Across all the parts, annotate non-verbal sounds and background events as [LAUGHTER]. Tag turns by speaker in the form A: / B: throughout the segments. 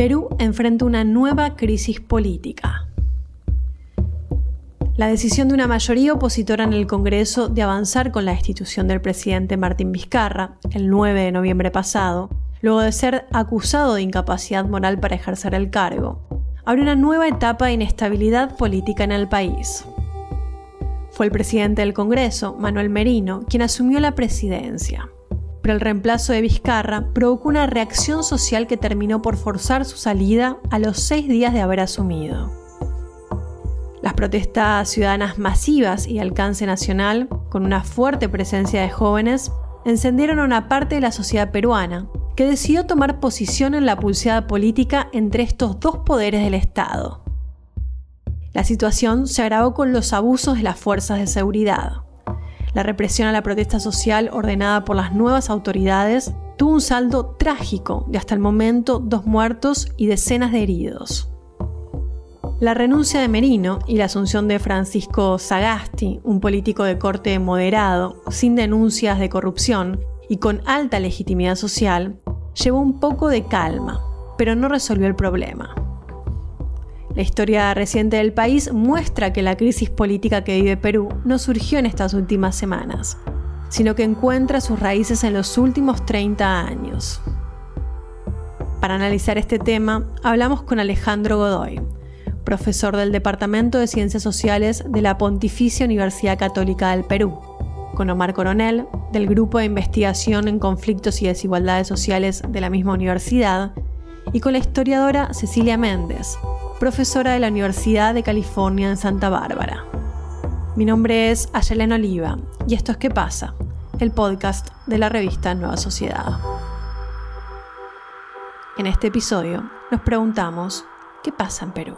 A: Perú enfrenta una nueva crisis política. La decisión de una mayoría opositora en el Congreso de avanzar con la destitución del presidente Martín Vizcarra el 9 de noviembre pasado, luego de ser acusado de incapacidad moral para ejercer el cargo, abre una nueva etapa de inestabilidad política en el país. Fue el presidente del Congreso, Manuel Merino, quien asumió la presidencia. Pero el reemplazo de Vizcarra provocó una reacción social que terminó por forzar su salida a los seis días de haber asumido. Las protestas ciudadanas masivas y alcance nacional, con una fuerte presencia de jóvenes, encendieron a una parte de la sociedad peruana, que decidió tomar posición en la pulseada política entre estos dos poderes del Estado. La situación se agravó con los abusos de las fuerzas de seguridad. La represión a la protesta social ordenada por las nuevas autoridades tuvo un saldo trágico de hasta el momento dos muertos y decenas de heridos. La renuncia de Merino y la asunción de Francisco Sagasti, un político de corte moderado, sin denuncias de corrupción y con alta legitimidad social, llevó un poco de calma, pero no resolvió el problema. La historia reciente del país muestra que la crisis política que vive Perú no surgió en estas últimas semanas, sino que encuentra sus raíces en los últimos 30 años. Para analizar este tema, hablamos con Alejandro Godoy, profesor del Departamento de Ciencias Sociales de la Pontificia Universidad Católica del Perú, con Omar Coronel, del Grupo de Investigación en Conflictos y Desigualdades Sociales de la misma universidad, y con la historiadora Cecilia Méndez, profesora de la Universidad de California en Santa Bárbara. Mi nombre es Ayelena Oliva y esto es ¿Qué pasa? El podcast de la revista Nueva Sociedad. En este episodio nos preguntamos ¿qué pasa en Perú?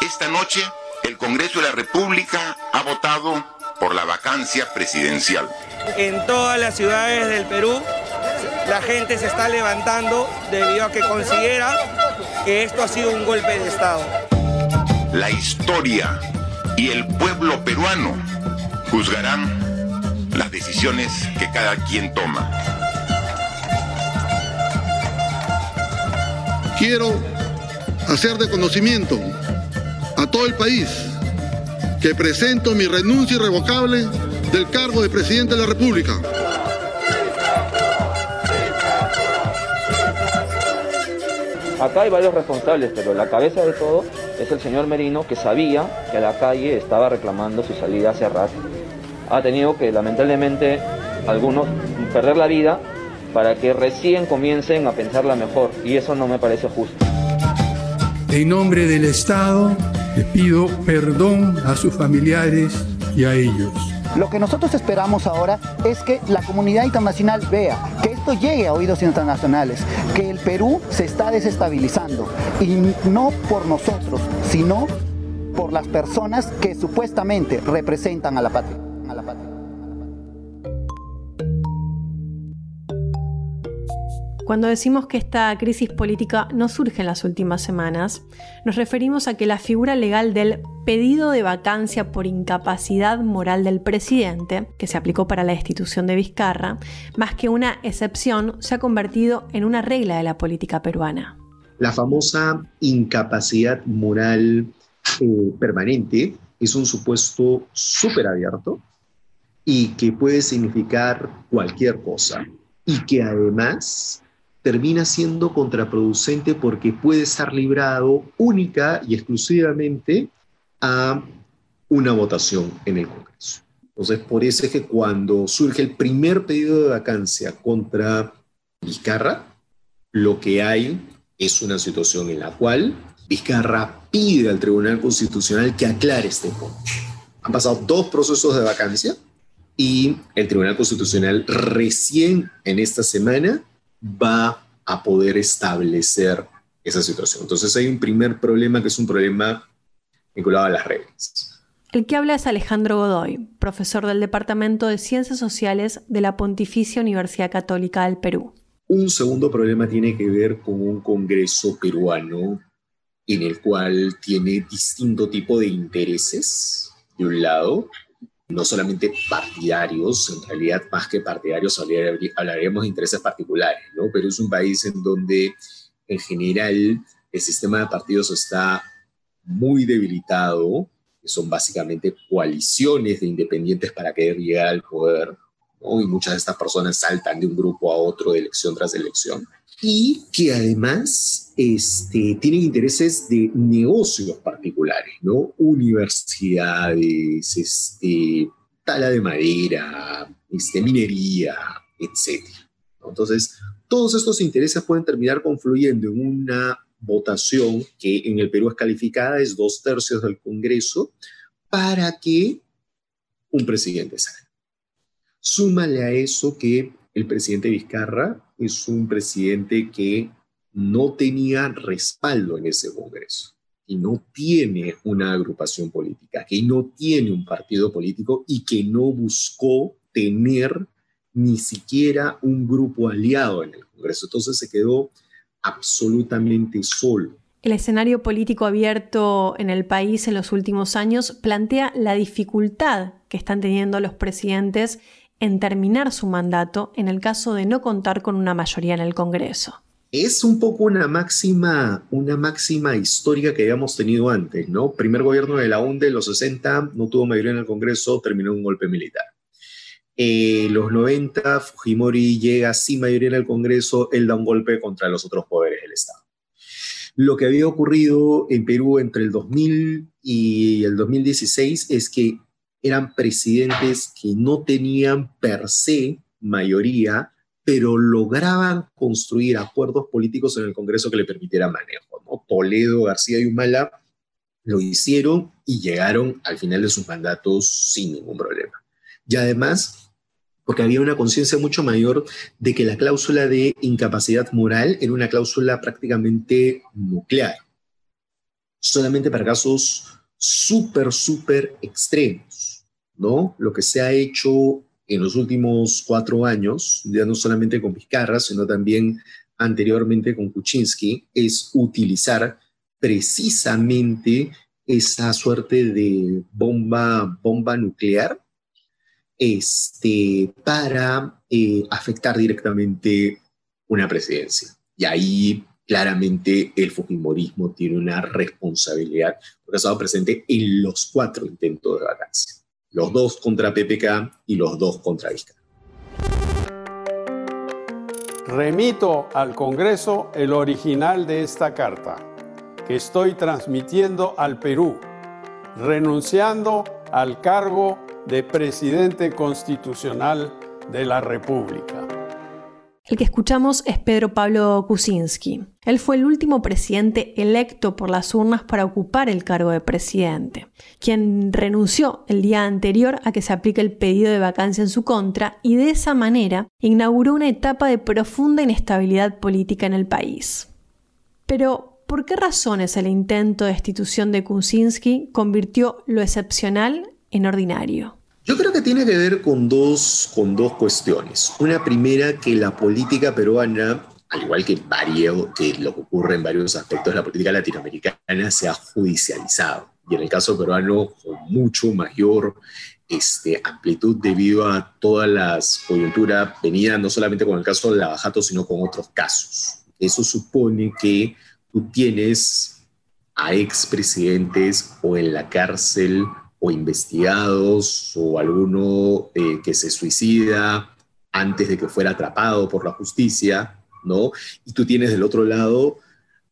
B: Esta noche, el Congreso de la República ha votado por la vacancia presidencial.
C: En todas las ciudades del Perú, la gente se está levantando debido a que considera que esto ha sido un golpe de Estado.
B: La historia y el pueblo peruano juzgarán las decisiones que cada quien toma.
D: Quiero hacer de conocimiento a todo el país que presento mi renuncia irrevocable del cargo de presidente de la República.
E: Acá hay varios responsables, pero la cabeza de todo es el señor Merino que sabía que la calle estaba reclamando su salida hace rato. Ha tenido que lamentablemente algunos perder la vida para que recién comiencen a pensarla mejor y eso no me parece justo.
F: En nombre del Estado le pido perdón a sus familiares y a ellos.
G: Lo que nosotros esperamos ahora es que la comunidad internacional vea, que esto llegue a oídos internacionales, que el Perú se está desestabilizando y no por nosotros, sino por las personas que supuestamente representan a la patria.
A: Cuando decimos que esta crisis política no surge en las últimas semanas, nos referimos a que la figura legal del pedido de vacancia por incapacidad moral del presidente, que se aplicó para la destitución de Vizcarra, más que una excepción, se ha convertido en una regla de la política peruana.
H: La famosa incapacidad moral eh, permanente es un supuesto súper abierto y que puede significar cualquier cosa y que además termina siendo contraproducente porque puede estar librado única y exclusivamente a una votación en el Congreso. Entonces, por eso es que cuando surge el primer pedido de vacancia contra Vizcarra, lo que hay es una situación en la cual Vizcarra pide al Tribunal Constitucional que aclare este punto. Han pasado dos procesos de vacancia y el Tribunal Constitucional recién en esta semana va a poder establecer esa situación. Entonces hay un primer problema que es un problema vinculado a las reglas.
A: El que habla es Alejandro Godoy, profesor del Departamento de Ciencias Sociales de la Pontificia Universidad Católica del Perú.
H: Un segundo problema tiene que ver con un Congreso peruano en el cual tiene distinto tipo de intereses, de un lado, no solamente partidarios, en realidad más que partidarios hablaríamos de intereses particulares, ¿no? Pero es un país en donde en general el sistema de partidos está muy debilitado, son básicamente coaliciones de independientes para querer llegar al poder, ¿no? y muchas de estas personas saltan de un grupo a otro de elección tras elección, y que además este, tienen intereses de negocios particulares, ¿no? Universidades, este, tala de madera, este, minería, etc. Entonces, todos estos intereses pueden terminar confluyendo en una votación que en el Perú es calificada, es dos tercios del Congreso, para que un presidente salga. Súmale a eso que el presidente Vizcarra es un presidente que no tenía respaldo en ese Congreso y no tiene una agrupación política, que no tiene un partido político y que no buscó tener ni siquiera un grupo aliado en el Congreso. Entonces se quedó absolutamente solo.
A: El escenario político abierto en el país en los últimos años plantea la dificultad que están teniendo los presidentes en terminar su mandato en el caso de no contar con una mayoría en el Congreso.
H: Es un poco una máxima, una máxima histórica que habíamos tenido antes, ¿no? Primer gobierno de la UNDE en los 60 no tuvo mayoría en el Congreso, terminó un golpe militar. Eh, los 90, Fujimori llega sin mayoría en el Congreso, él da un golpe contra los otros poderes del Estado. Lo que había ocurrido en Perú entre el 2000 y el 2016 es que eran presidentes que no tenían per se mayoría, pero lograban construir acuerdos políticos en el Congreso que le permitieran manejo. Toledo, García y Humala lo hicieron y llegaron al final de sus mandatos sin ningún problema. Y además porque había una conciencia mucho mayor de que la cláusula de incapacidad moral era una cláusula prácticamente nuclear, solamente para casos súper, súper extremos, ¿no? Lo que se ha hecho en los últimos cuatro años, ya no solamente con Vizcarra, sino también anteriormente con Kuczynski, es utilizar precisamente esa suerte de bomba, bomba nuclear este, para eh, afectar directamente una presidencia. Y ahí claramente el Fujimorismo tiene una responsabilidad porque ha estado presente en los cuatro intentos de vacancia. Los dos contra PPK y los dos contra Vizcarra.
I: Remito al Congreso el original de esta carta que estoy transmitiendo al Perú, renunciando al cargo de presidente constitucional de la República.
A: El que escuchamos es Pedro Pablo Kuczynski. Él fue el último presidente electo por las urnas para ocupar el cargo de presidente, quien renunció el día anterior a que se aplique el pedido de vacancia en su contra y de esa manera inauguró una etapa de profunda inestabilidad política en el país. Pero, ¿por qué razones el intento de destitución de Kuczynski convirtió lo excepcional en ordinario?
H: Yo creo que tiene que ver con dos, con dos cuestiones. Una primera, que la política peruana, al igual que, vario, que lo que ocurre en varios aspectos de la política latinoamericana, se ha judicializado. Y en el caso peruano, con mucho mayor este, amplitud debido a todas las coyunturas venidas no solamente con el caso de Lavajato, sino con otros casos. Eso supone que tú tienes a expresidentes o en la cárcel o investigados o alguno eh, que se suicida antes de que fuera atrapado por la justicia, ¿no? Y tú tienes del otro lado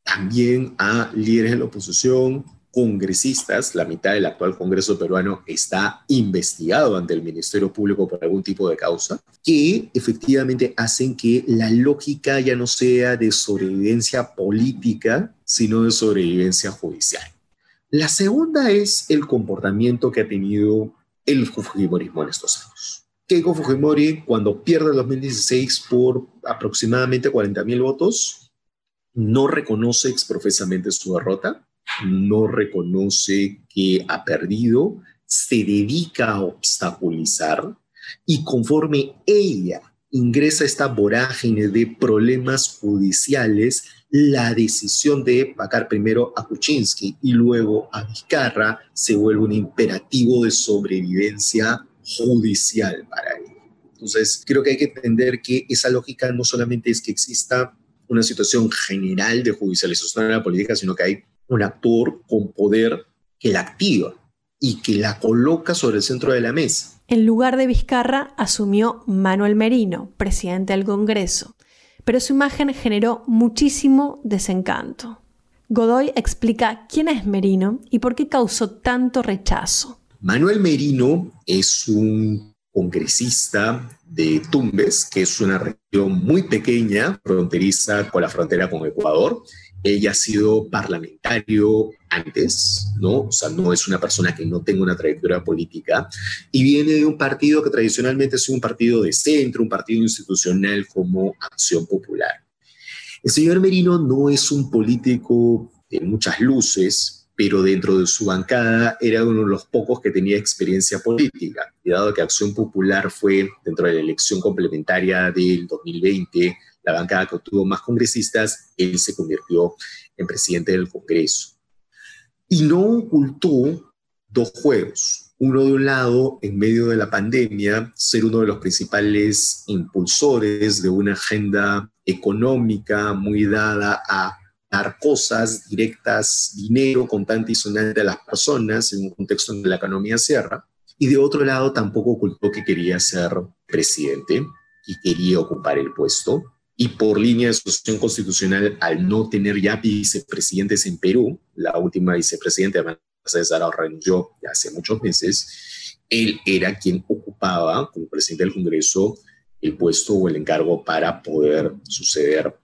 H: también a líderes de la oposición, congresistas, la mitad del actual Congreso peruano está investigado ante el Ministerio Público por algún tipo de causa, que efectivamente hacen que la lógica ya no sea de sobrevivencia política, sino de sobrevivencia judicial. La segunda es el comportamiento que ha tenido el Fujimorismo en estos años. Keiko Fujimori, cuando pierde el 2016 por aproximadamente 40.000 votos, no reconoce exprofesamente su derrota, no reconoce que ha perdido, se dedica a obstaculizar y conforme ella ingresa a esta vorágine de problemas judiciales, la decisión de vacar primero a Kuczynski y luego a Vizcarra se vuelve un imperativo de sobrevivencia judicial para él. Entonces, creo que hay que entender que esa lógica no solamente es que exista una situación general de judicialización de la política, sino que hay un actor con poder que la activa y que la coloca sobre el centro de la mesa.
A: En lugar de Vizcarra asumió Manuel Merino, presidente del Congreso, pero su imagen generó muchísimo desencanto. Godoy explica quién es Merino y por qué causó tanto rechazo.
H: Manuel Merino es un congresista de Tumbes, que es una región muy pequeña, fronteriza con la frontera con Ecuador. Ella ha sido parlamentario antes, ¿no? O sea, no es una persona que no tenga una trayectoria política y viene de un partido que tradicionalmente sido un partido de centro, un partido institucional como Acción Popular. El señor Merino no es un político de muchas luces, pero dentro de su bancada era uno de los pocos que tenía experiencia política. Y dado que Acción Popular fue, dentro de la elección complementaria del 2020, la bancada que obtuvo más congresistas, él se convirtió en presidente del Congreso. Y no ocultó dos juegos. Uno de un lado, en medio de la pandemia, ser uno de los principales impulsores de una agenda económica muy dada a dar cosas directas, dinero contante y sonante a las personas en un contexto en que la economía cierra. Y de otro lado, tampoco ocultó que quería ser presidente y quería ocupar el puesto. Y por línea de asociación constitucional, al no tener ya vicepresidentes en Perú, la última vicepresidenta, César renunció ya hace muchos meses, él era quien ocupaba como presidente del Congreso el puesto o el encargo para poder suceder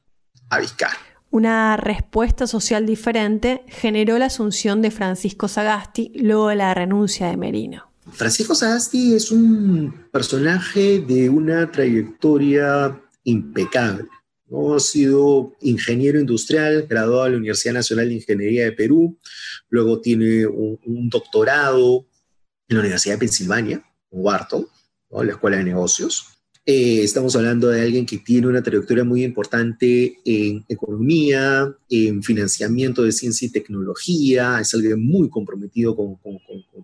H: a Vizcarra.
A: Una respuesta social diferente generó la asunción de Francisco Sagasti luego de la renuncia de Merino.
H: Francisco Sagasti es un personaje de una trayectoria impecable. ¿no? Ha sido ingeniero industrial, graduado de la Universidad Nacional de Ingeniería de Perú, luego tiene un, doctorado en la Universidad de Pensilvania, en Wharton, la Escuela de Negocios. Eh, estamos hablando de alguien que tiene una trayectoria muy importante en economía, en financiamiento de ciencia y tecnología, es alguien muy comprometido con, con,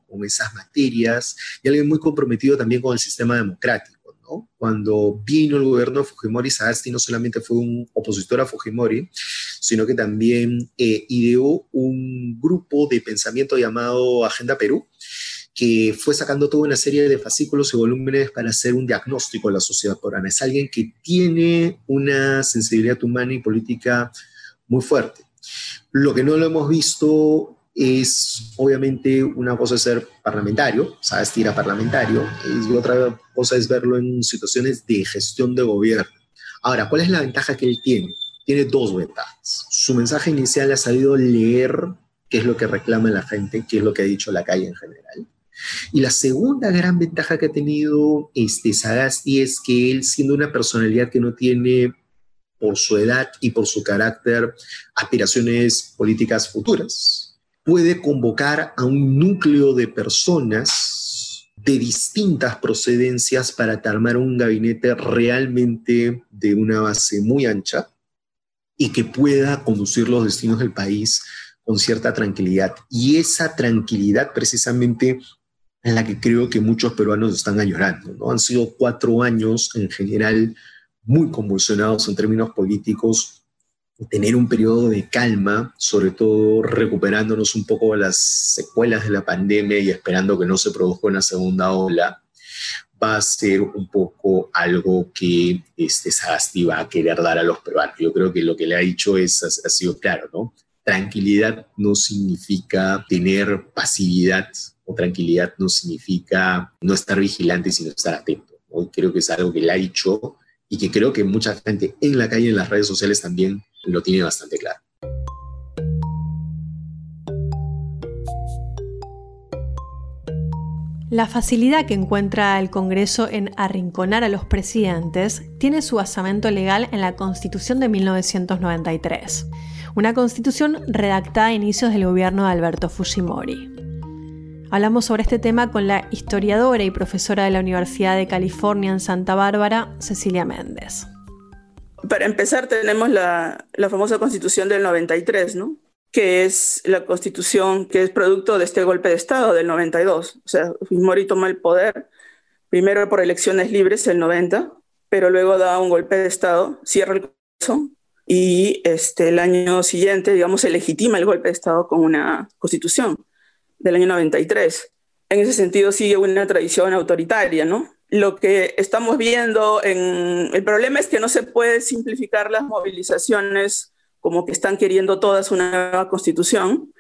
H: con, esas materias y alguien muy comprometido también con el sistema democrático. ¿No? Cuando vino el gobierno de Fujimori, Sagasti no solamente fue un opositor a Fujimori, sino que también eh, ideó un grupo de pensamiento llamado Agenda Perú, que fue sacando toda una serie de fascículos y volúmenes para hacer un diagnóstico de la sociedad peruana. Es alguien que tiene una sensibilidad humana y política muy fuerte. Lo que no lo hemos visto es, obviamente, una cosa es ser parlamentario, sabes, tira parlamentario, y otra cosa es verlo en situaciones de gestión de gobierno. Ahora, ¿cuál es la ventaja que él tiene? Tiene dos ventajas. Su mensaje inicial ha sabido leer qué es lo que reclama la gente, qué es lo que ha dicho la calle en general. Y la segunda gran ventaja que ha tenido este Sagasti es que él, siendo una personalidad que no tiene por su edad y por su carácter aspiraciones políticas futuras, puede convocar a un núcleo de personas de distintas procedencias para armar un gabinete realmente de una base muy ancha y que pueda conducir los destinos del país con cierta tranquilidad. Y esa tranquilidad precisamente en la que creo que muchos peruanos están añorando. ¿no? Han sido cuatro años en general muy convulsionados en términos políticos, tener un periodo de calma, sobre todo recuperándonos un poco de las secuelas de la pandemia y esperando que no se produzca una segunda ola, va a ser un poco algo que este Sagasti va a querer dar a los peruanos. Yo creo que lo que le ha dicho es, ha sido claro, ¿no? Tranquilidad no significa tener pasividad tranquilidad no significa no estar vigilante, sino estar atento. Hoy creo que es algo que le ha dicho y que creo que mucha gente en la calle, en las redes sociales también lo tiene bastante claro.
A: La facilidad que encuentra el Congreso en arrinconar a los presidentes tiene su basamento legal en la Constitución de 1993, una constitución redactada a inicios del gobierno de Alberto Fujimori. Hablamos sobre este tema con la historiadora y profesora de la Universidad de California en Santa Bárbara, Cecilia Méndez.
J: para empezar tenemos la, la famosa constitución del 93, ¿no? que es la constitución que es producto de este golpe de Estado del 92. O sea, Fujimori toma el poder, primero por elecciones libres el 90, pero luego da un golpe de Estado, cierra el Congreso y este, el año siguiente, digamos, se legitima el golpe de Estado con una constitución del año 93. En ese sentido sigue una tradición autoritaria, ¿no? Lo que estamos viendo en... El problema es que no se puede simplificar las movilizaciones como que están queriendo todas una nueva constitución,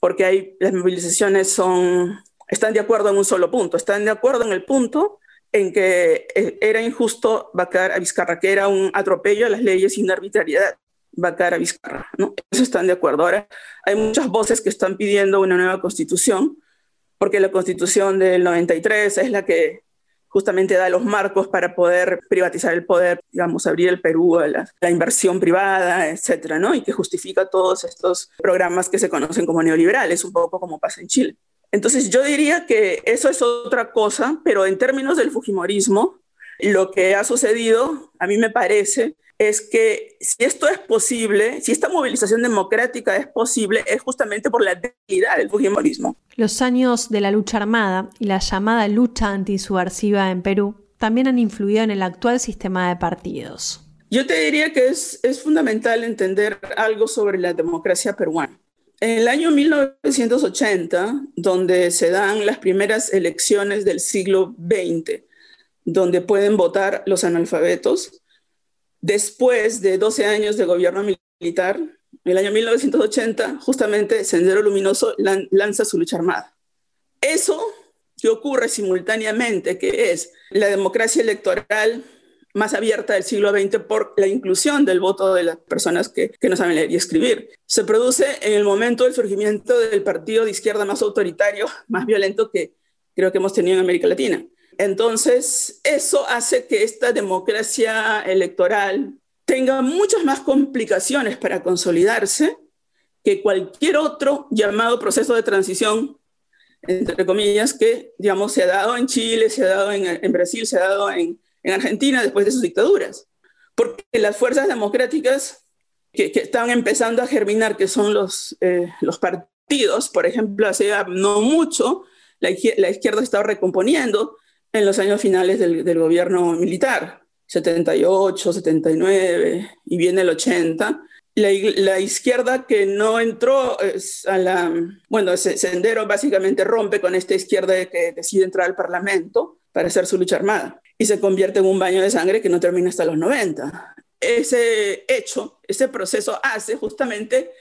J: porque hay, las movilizaciones son, están de acuerdo en un solo punto, están de acuerdo en el punto en que eh, era injusto vacar a Vizcarra, que era un atropello a las leyes sin arbitrariedad vacar a Vizcarra, ¿no? Eso están de acuerdo. Ahora, hay muchas voces que están pidiendo una nueva constitución, porque la constitución del 93 es la que justamente da los marcos para poder privatizar el poder, digamos, abrir el Perú a la, inversión privada, etcétera, ¿no? Y que justifica todos estos programas que se conocen como neoliberales, un poco como pasa en Chile. Entonces, yo diría que eso es otra cosa, pero en términos del Fujimorismo, lo que ha sucedido, a mí me parece, es que si esto es posible, si esta movilización democrática es posible, es justamente por la debilidad del Fujimorismo.
A: Los años de la lucha armada y la llamada lucha antisubversiva en Perú también han influido en el actual sistema de partidos.
J: Yo te diría que es, es fundamental entender algo sobre la democracia peruana. En el año 1980, donde se dan las primeras elecciones del siglo XX, donde pueden votar los analfabetos, Después de 12 años de gobierno militar, en el año 1980, justamente Sendero Luminoso lanza su lucha armada. Eso que ocurre simultáneamente, que es la democracia electoral más abierta del siglo XX por la inclusión del voto de las personas que, que, no saben leer y escribir. Se produce en el momento del surgimiento del partido de izquierda más autoritario, más violento que creo que hemos tenido en América Latina. Entonces, eso hace que esta democracia electoral tenga muchas más complicaciones para consolidarse que cualquier otro llamado proceso de transición, entre comillas, que, digamos, se ha dado en Chile, se ha dado en, Brasil, se ha dado en, Argentina después de sus dictaduras. Porque las fuerzas democráticas que, están empezando a germinar, que son los, eh, los partidos, por ejemplo, hace no mucho, la, la izquierda estaba recomponiendo, en los años finales del, gobierno militar, 78, 79 y viene el 80. La, izquierda que no entró a la, bueno, sendero básicamente rompe con esta izquierda que decide entrar al Parlamento para hacer su lucha armada y se convierte en un baño de sangre que no termina hasta los 90. Ese hecho, ese proceso hace justamente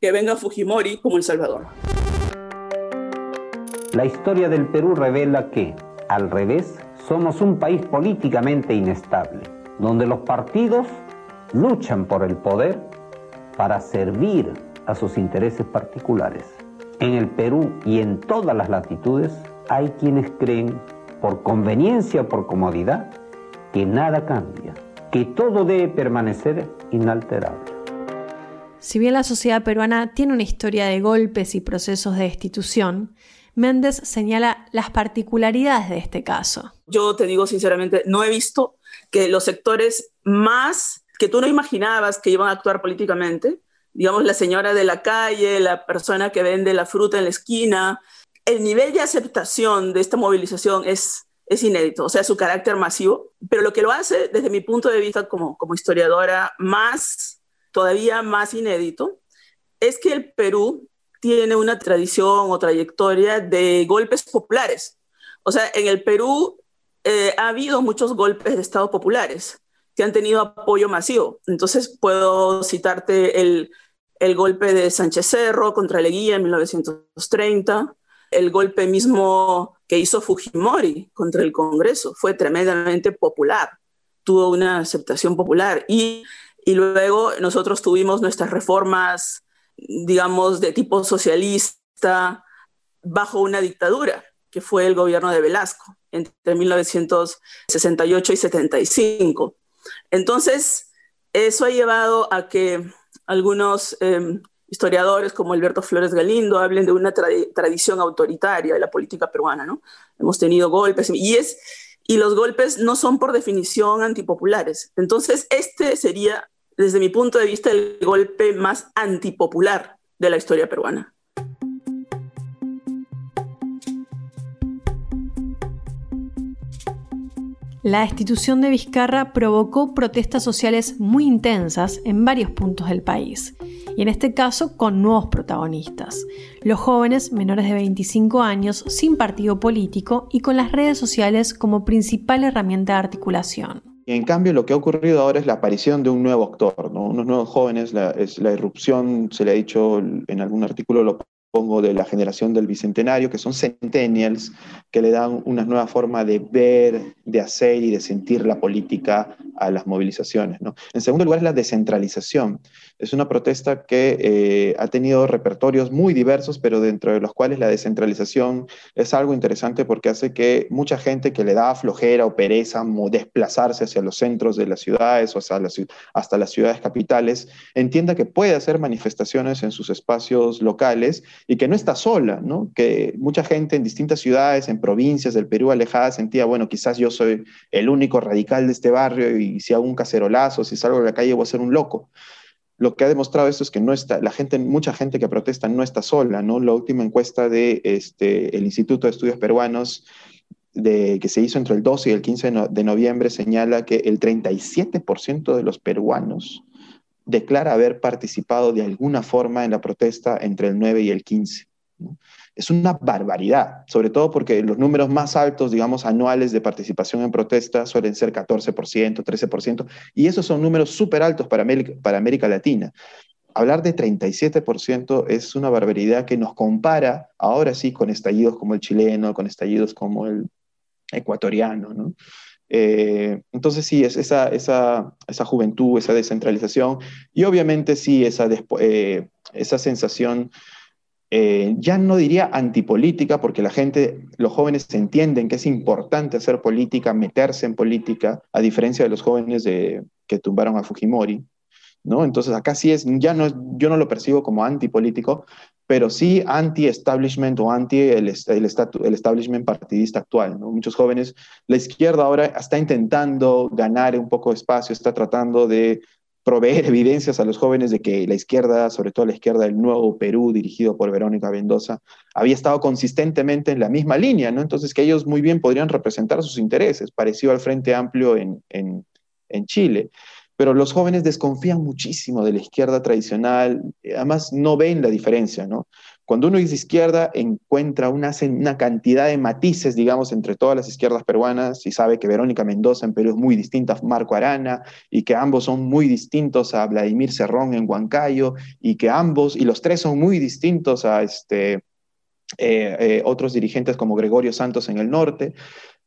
J: que venga Fujimori como El Salvador.
K: La historia del Perú revela que al revés, somos un país políticamente inestable, donde los partidos luchan por el poder para servir a sus intereses particulares. En el Perú y en todas las latitudes hay quienes creen, por conveniencia o por comodidad, que nada cambia, que todo debe permanecer inalterable.
A: Si bien la sociedad peruana tiene una historia de golpes y procesos de destitución, Méndez señala las particularidades de este caso.
J: Yo te digo sinceramente, no he visto que los sectores más que tú no imaginabas que iban a actuar políticamente, digamos la señora de la calle, la persona que vende la fruta en la esquina, el nivel de aceptación de esta movilización es, es inédito, o sea, su carácter masivo, pero lo que lo hace desde mi punto de vista como, como historiadora más, todavía más inédito, es que el Perú tiene una tradición o trayectoria de golpes populares. O sea, en el Perú eh, ha habido muchos golpes de Estado populares que han tenido apoyo masivo. Entonces, puedo citarte el, el golpe de Sánchez Cerro contra Leguía en 1930, el golpe mismo que hizo Fujimori contra el Congreso, fue tremendamente popular, tuvo una aceptación popular. Y, y luego nosotros tuvimos nuestras reformas digamos, de tipo socialista bajo una dictadura, que fue el gobierno de Velasco entre 1968 y 75. Entonces, eso ha llevado a que algunos em, historiadores como Alberto Flores Galindo hablen de una tradición autoritaria de la política peruana, ¿no? Hemos tenido golpes y es, y los golpes no son por definición antipopulares. Entonces, este sería, desde mi punto de vista, el golpe más antipopular de la historia peruana.
A: La destitución de Vizcarra provocó protestas sociales muy intensas en varios puntos del país, y en este caso con nuevos protagonistas, los jóvenes menores de 25 años sin partido político y con las redes sociales como principal herramienta de articulación.
L: Y en cambio lo que ha ocurrido ahora es la aparición de un nuevo actor, unos nuevos jóvenes, la, es la irrupción, se le ha dicho en algún artículo, lo pongo de la generación del Bicentenario, que son centennials, que le dan una nueva forma de ver, de hacer y de sentir la política a las movilizaciones. En segundo lugar es la descentralización. Es una protesta que eh, ha tenido repertorios muy diversos, pero dentro de los cuales la descentralización es algo interesante porque hace que mucha gente que le da flojera o pereza desplazarse hacia los centros de las ciudades o hasta las, hasta las ciudades capitales, entienda que puede hacer manifestaciones en sus espacios locales y que no está sola, ¿no? que mucha gente en distintas ciudades, en provincias del Perú alejadas, sentía, bueno, quizás yo soy el único radical de este barrio y si hago un cacerolazo, si salgo de la calle voy a ser un loco. Lo que ha demostrado esto es que no está, la gente, mucha gente que protesta no está sola, ¿no? La última encuesta de este, el Instituto de Estudios Peruanos de, que se hizo entre el 12 y el 15 de noviembre señala que el 37% de los peruanos declara haber participado de alguna forma en la protesta entre el 9 y el 15. Es una barbaridad, sobre todo porque los números más altos, digamos, anuales de participación en protesta suelen ser 14%, 13%, y esos son números súper altos para América, para América Latina. Hablar de 37% es una barbaridad que nos compara ahora sí con estallidos como el chileno, con estallidos como el ecuatoriano, ¿no? Eh, entonces sí, es esa, esa, esa, juventud, esa descentralización y obviamente sí, esa, eh, esa sensación, eh, ya no diría antipolítica, porque la gente, los jóvenes entienden que es importante hacer política, meterse en política, a diferencia de los jóvenes de, que tumbaron a Fujimori. ¿No? Entonces acá sí es, ya no, yo no lo percibo como antipolítico, pero sí anti-establishment o anti el, el, el, establishment partidista actual. ¿no? Muchos jóvenes, la izquierda ahora está intentando ganar un poco de espacio, está tratando de proveer [LAUGHS] evidencias a los jóvenes de que la izquierda, sobre todo la izquierda del Nuevo Perú, dirigido por Verónica Mendoza, había estado consistentemente en la misma línea, ¿no? Entonces que ellos muy bien podrían representar sus intereses, parecido al Frente Amplio en, en, en Chile pero los jóvenes desconfían muchísimo de la izquierda tradicional, además no ven la diferencia, ¿no? Cuando uno es izquierda, encuentra una, cantidad de matices, digamos, entre todas las izquierdas peruanas y sabe que Verónica Mendoza en Perú es muy distinta a Marco Arana y que ambos son muy distintos a Vladimir Cerrón en Huancayo y que ambos, y los tres son muy distintos a este, eh, eh, otros dirigentes como Gregorio Santos en el norte.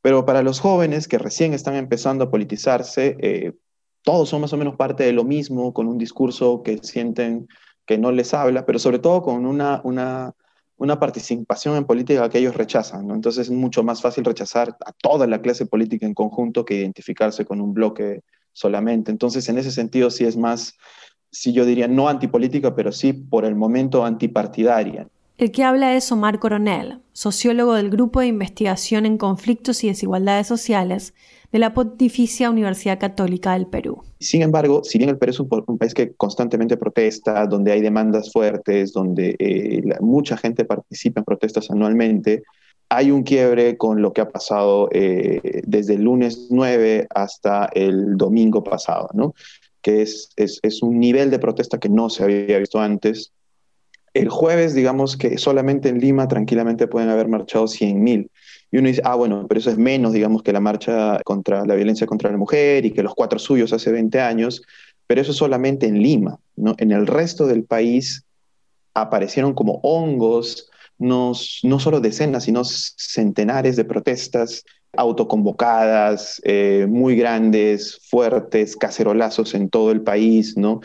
L: Pero para los jóvenes que recién están empezando a politizarse, eh, todos son más o menos parte de lo mismo, con un discurso que sienten que no les habla, pero sobre todo con una, una, una participación en política que ellos rechazan. Entonces es mucho más fácil rechazar a toda la clase política en conjunto que identificarse con un bloque solamente. Entonces en ese sentido sí es más, sí yo diría no antipolítica, pero sí por el momento antipartidaria.
A: El que habla es Omar Coronel, sociólogo del Grupo de Investigación en Conflictos y Desigualdades Sociales de la Pontificia Universidad Católica del Perú.
L: Sin embargo, si bien el Perú es un, país que constantemente protesta, donde hay demandas fuertes, donde eh, mucha gente participa en protestas anualmente, hay un quiebre con lo que ha pasado eh, desde el lunes 9 hasta el domingo pasado, ¿no? que es, es, es un nivel de protesta que no se había visto antes. El jueves, digamos que solamente en Lima tranquilamente pueden haber marchado 100.000 y uno dice, ah, bueno, pero eso es menos, digamos, que la marcha contra la violencia contra la mujer y que los cuatro suyos hace 20 años, pero eso solamente en Lima, ¿no? En el resto del país aparecieron como hongos, no, no solo decenas, sino centenares de protestas autoconvocadas, eh, muy grandes, fuertes, cacerolazos en todo el país, ¿no?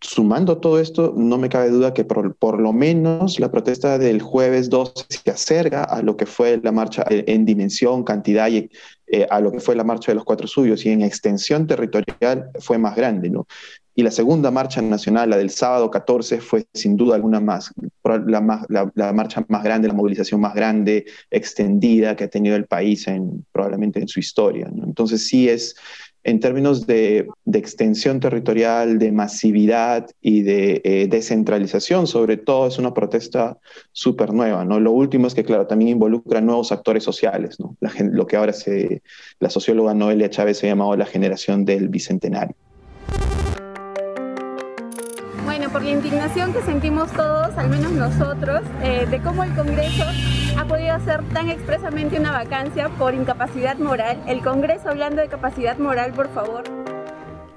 L: Sumando todo esto, no me cabe duda que por, lo menos la protesta del jueves 12 se acerca a lo que fue la marcha en dimensión, cantidad y eh, a lo que fue la marcha de los cuatro suyos y en extensión territorial fue más grande, ¿no? Y la segunda marcha nacional, la del sábado 14, fue sin duda alguna más, la, la, marcha más grande, la movilización más grande, extendida que ha tenido el país en, probablemente en su historia. Entonces sí es, en términos de, extensión territorial, de masividad y de eh, descentralización, sobre todo es una protesta súper nueva. Lo último es que, claro, también involucra nuevos actores sociales, lo que ahora se, la socióloga Noelia Chávez ha llamado la generación del bicentenario.
M: por la indignación que sentimos todos, al menos nosotros, eh, de cómo el Congreso ha podido hacer tan expresamente una vacancia por incapacidad moral. El Congreso hablando de capacidad moral, por favor.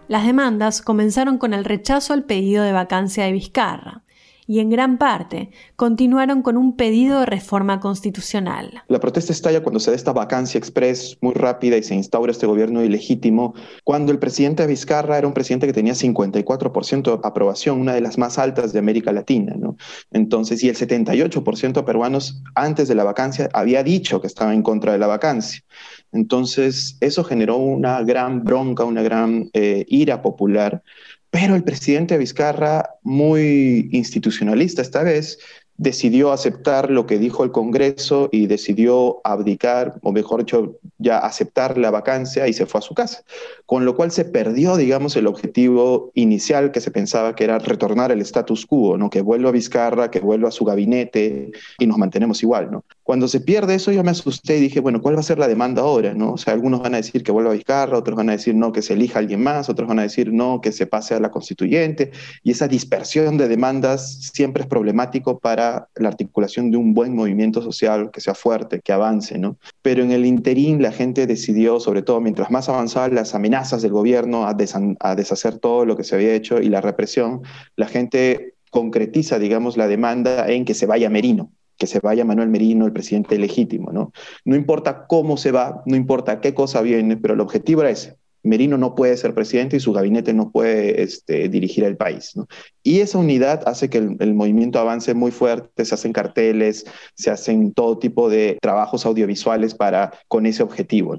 A: Las demandas comenzaron con el rechazo al pedido de vacancia de Vizcarra y en gran parte continuaron con un pedido de reforma constitucional.
L: La protesta estalla cuando se da esta vacancia express muy rápida y se instaura este gobierno ilegítimo, cuando el presidente Vizcarra era un presidente que tenía 54% de aprobación, una de las más altas de América Latina. Entonces, y el 78% de peruanos antes de la vacancia había dicho que estaba en contra de la vacancia. Entonces, eso generó una gran bronca, una gran eh, ira popular pero el presidente Vizcarra, muy institucionalista esta vez, decidió aceptar lo que dijo el Congreso y decidió abdicar, o mejor dicho, ya aceptar la vacancia y se fue a su casa. Con lo cual se perdió, digamos, el objetivo inicial que se pensaba que era retornar al status quo, ¿no? que vuelva a Vizcarra, que vuelva a su gabinete y nos mantenemos igual. ¿no? Cuando se pierde eso yo me asusté y dije, bueno, ¿cuál va a ser la demanda ahora? ¿no? O sea, algunos van a decir que vuelva a Vizcarra, otros van a decir no, que se elija alguien más, otros van a decir no, que se pase a la constituyente. Y esa dispersión de demandas siempre es problemático para la articulación de un buen movimiento social que sea fuerte, que avance, ¿no? Pero en el interín la gente decidió, sobre todo mientras más avanzaban las amenazas del gobierno a, deshacer todo lo que se había hecho y la represión, la gente concretiza, digamos, la demanda en que se vaya Merino, que se vaya Manuel Merino, el presidente legítimo, ¿no? No importa cómo se va, no importa qué cosa viene, pero el objetivo era ese, Merino no puede ser presidente y su gabinete no puede este, dirigir el país. Y esa unidad hace que el, movimiento avance muy fuerte, se hacen carteles, se hacen todo tipo de trabajos audiovisuales para, con ese objetivo.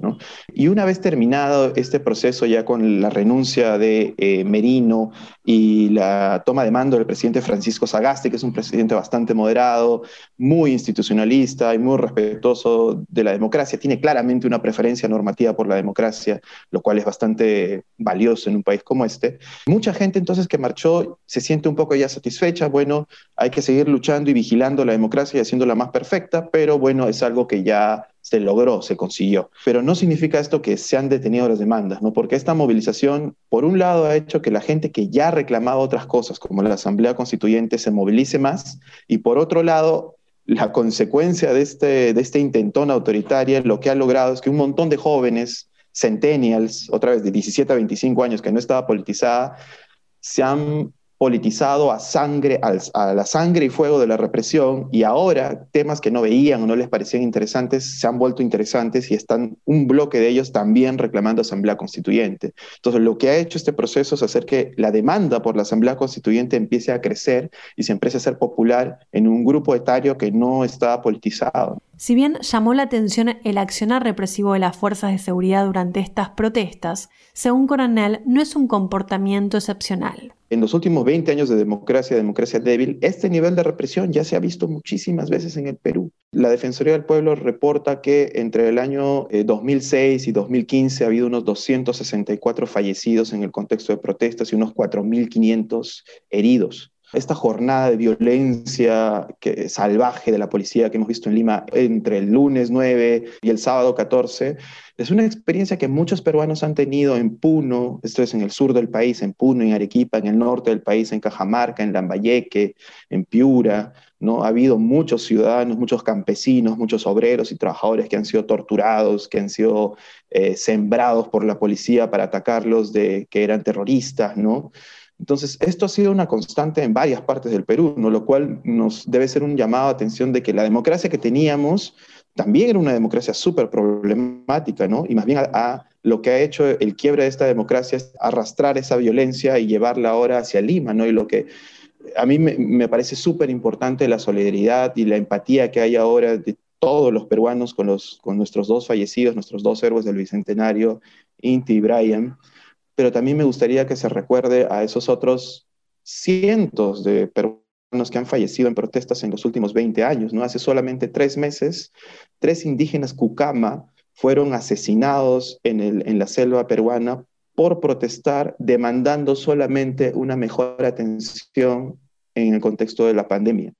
L: Y una vez terminado este proceso ya con la renuncia de eh, Merino y la toma de mando del presidente Francisco Sagasti, que es un presidente bastante moderado, muy institucionalista y muy respetuoso de la democracia, tiene claramente una preferencia normativa por la democracia, lo cual es bastante valioso en un país como este. Mucha gente entonces que marchó se siente un poco ya satisfecha, bueno, hay que seguir luchando y vigilando la democracia y haciéndola más perfecta, pero bueno, es algo que ya se logró, se consiguió. Pero no significa esto que se han detenido las demandas, ¿no? Porque esta movilización, por un lado, ha hecho que la gente que ya reclamaba otras cosas, como la Asamblea Constituyente, se movilice más, y por otro lado, la consecuencia de este, de este intentón autoritaria, lo que ha logrado es que un montón de jóvenes centennials, otra vez de 17 a 25 años, que no estaba politizada, se han politizado a sangre, a la sangre y fuego de la represión, y ahora temas que no veían o no les parecían interesantes se han vuelto interesantes y están un bloque de ellos también reclamando asamblea constituyente. Entonces, lo que ha hecho este proceso es hacer que la demanda por la asamblea constituyente empiece a crecer y se empiece a ser popular en un grupo etario que no está politizado.
A: Si bien llamó la atención el accionar represivo de las fuerzas de seguridad durante estas protestas, según Coronel, no es un comportamiento excepcional.
L: En los últimos 20 años de democracia, democracia débil, este nivel de represión ya se ha visto muchísimas veces en el Perú. La Defensoría del Pueblo reporta que entre el año 2006 eh, y 2015 ha habido unos 264 fallecidos en el contexto de protestas y unos 4.500 heridos esta jornada de violencia salvaje de la policía que hemos visto en Lima entre el lunes 9 y el sábado 14, es una experiencia que muchos peruanos han tenido en Puno, esto es en el sur del país, en Puno, en Arequipa, en el norte del país, en Cajamarca, en Lambayeque, en Piura, ¿no? Ha habido muchos ciudadanos, muchos campesinos, muchos obreros y trabajadores que han sido torturados, que han sido eh, sembrados por la policía para atacarlos de que eran terroristas, ¿no? Entonces, esto ha sido una constante en varias partes del Perú, ¿no? lo cual nos debe ser un llamado a atención de que la democracia que teníamos también era una democracia súper problemática, ¿no? Y más bien a, lo que ha hecho el quiebre de esta democracia es arrastrar esa violencia y llevarla ahora hacia Lima, ¿no? Y lo que a mí me, parece súper importante la solidaridad y la empatía que hay ahora de todos los peruanos con, los, con nuestros dos fallecidos, nuestros dos héroes del Bicentenario, Inti y Brian, pero también me gustaría que se recuerde a esos otros cientos de peruanos que han fallecido en protestas en los últimos 20 años. ¿no? Hace solamente tres meses, tres indígenas Cucama fueron asesinados en, en la selva peruana por protestar demandando solamente una mejor atención en el contexto de la pandemia.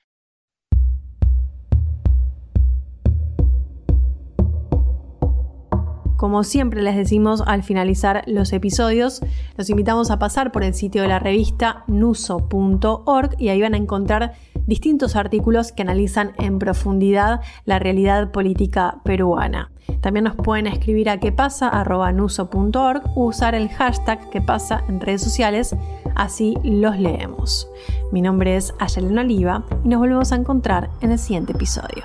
A: Como siempre les decimos al finalizar los episodios, los invitamos a pasar por el sitio de la revista nuso.org y ahí van a encontrar distintos artículos que analizan en profundidad la realidad política peruana. También nos pueden escribir a quepasa.nuso.org o usar el hashtag que pasa en redes sociales, así los leemos. Mi nombre es Ayelen Oliva y nos volvemos a encontrar en el siguiente episodio.